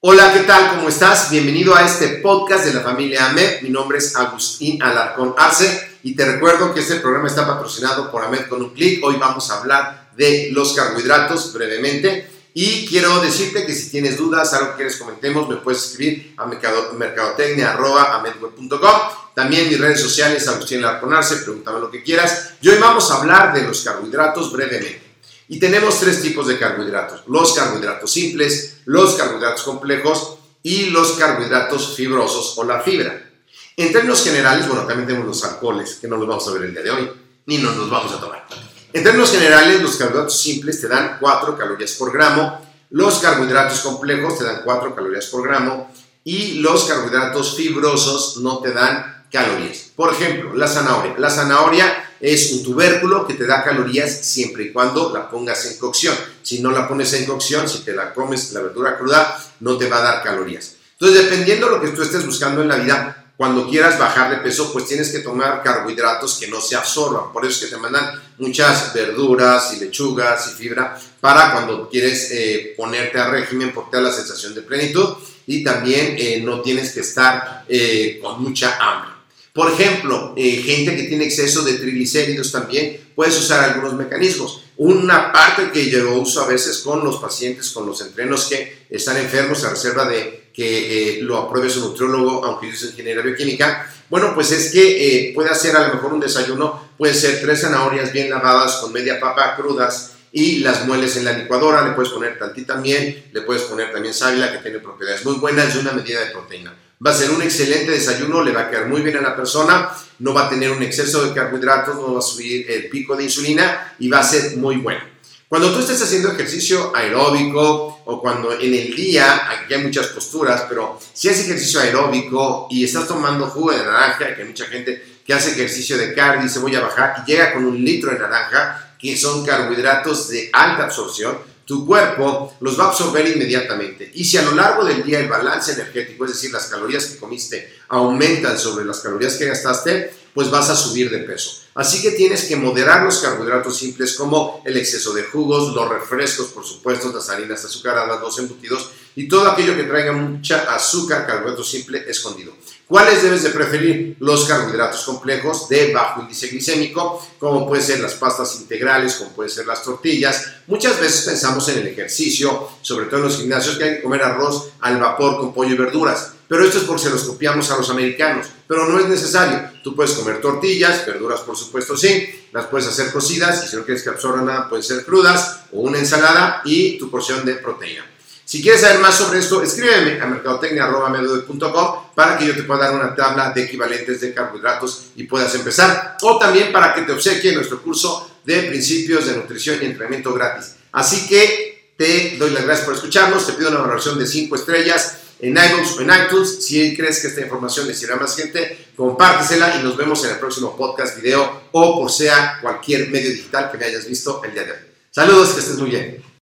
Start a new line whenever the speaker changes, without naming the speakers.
Hola, ¿qué tal? ¿Cómo estás? Bienvenido a este podcast de la familia AMED. Mi nombre es Agustín Alarcón Arce y te recuerdo que este programa está patrocinado por AMED con un clic. Hoy vamos a hablar de los carbohidratos brevemente y quiero decirte que si tienes dudas, algo que quieres comentemos, me puedes escribir a mercadotecnia.amedweb.com. También mis redes sociales, Agustín Alarcón Arce, pregúntame lo que quieras. Y hoy vamos a hablar de los carbohidratos brevemente. Y tenemos tres tipos de carbohidratos, los carbohidratos simples, los carbohidratos complejos y los carbohidratos fibrosos o la fibra. En términos generales, bueno, también tenemos los alcoholes, que no los vamos a ver el día de hoy, ni nos los vamos a tomar. En términos generales, los carbohidratos simples te dan 4 calorías por gramo, los carbohidratos complejos te dan 4 calorías por gramo y los carbohidratos fibrosos no te dan calorías. Por ejemplo, la zanahoria. La zanahoria es un tubérculo que te da calorías siempre y cuando la pongas en cocción. Si no la pones en cocción, si te la comes la verdura cruda, no te va a dar calorías. Entonces, dependiendo de lo que tú estés buscando en la vida, cuando quieras bajar de peso, pues tienes que tomar carbohidratos que no se absorban. Por eso es que te mandan muchas verduras y lechugas y fibra para cuando quieres eh, ponerte a régimen porque te da la sensación de plenitud y también eh, no tienes que estar eh, con mucha hambre. Por ejemplo, gente que tiene exceso de triglicéridos también, puedes usar algunos mecanismos. Una parte que yo uso a veces con los pacientes, con los entrenos que están enfermos, a reserva de que lo apruebe su nutriólogo, aunque yo soy ingeniero bioquímica, bueno, pues es que puede hacer a lo mejor un desayuno, puede ser tres zanahorias bien lavadas con media papa crudas y las mueles en la licuadora, le puedes poner tantita miel, le puedes poner también sábila que tiene propiedades muy buenas y una medida de proteína. Va a ser un excelente desayuno, le va a quedar muy bien a la persona, no va a tener un exceso de carbohidratos, no va a subir el pico de insulina y va a ser muy bueno. Cuando tú estés haciendo ejercicio aeróbico o cuando en el día, aquí hay muchas posturas, pero si haces ejercicio aeróbico y estás tomando jugo de naranja, que hay mucha gente que hace ejercicio de cardio y dice voy a bajar y llega con un litro de naranja, que son carbohidratos de alta absorción, tu cuerpo los va a absorber inmediatamente. Y si a lo largo del día el balance energético, es decir, las calorías que comiste, aumentan sobre las calorías que gastaste, pues vas a subir de peso. Así que tienes que moderar los carbohidratos simples como el exceso de jugos, los refrescos, por supuesto, las harinas azucaradas, los embutidos y todo aquello que traiga mucha azúcar, carbohidrato simple escondido. ¿Cuáles debes de preferir? Los carbohidratos complejos de bajo índice glicémico, como pueden ser las pastas integrales, como pueden ser las tortillas. Muchas veces pensamos en el ejercicio, sobre todo en los gimnasios, que hay que comer arroz al vapor con pollo y verduras. Pero esto es porque se los copiamos a los americanos. Pero no es necesario. Tú puedes comer tortillas, verduras por supuesto sí, las puedes hacer cocidas y si no quieres que absorban nada, pueden ser crudas o una ensalada y tu porción de proteína. Si quieres saber más sobre esto, escríbeme a mercadotecnia.com para que yo te pueda dar una tabla de equivalentes de carbohidratos y puedas empezar. O también para que te obsequie nuestro curso de principios de nutrición y entrenamiento gratis. Así que te doy las gracias por escucharnos, te pido una valoración de 5 estrellas en iVoox o en iTunes. Si crees que esta información le sirve a más gente, compártesela y nos vemos en el próximo podcast, video o por sea cualquier medio digital que me hayas visto el día de hoy. Saludos, que estés muy bien.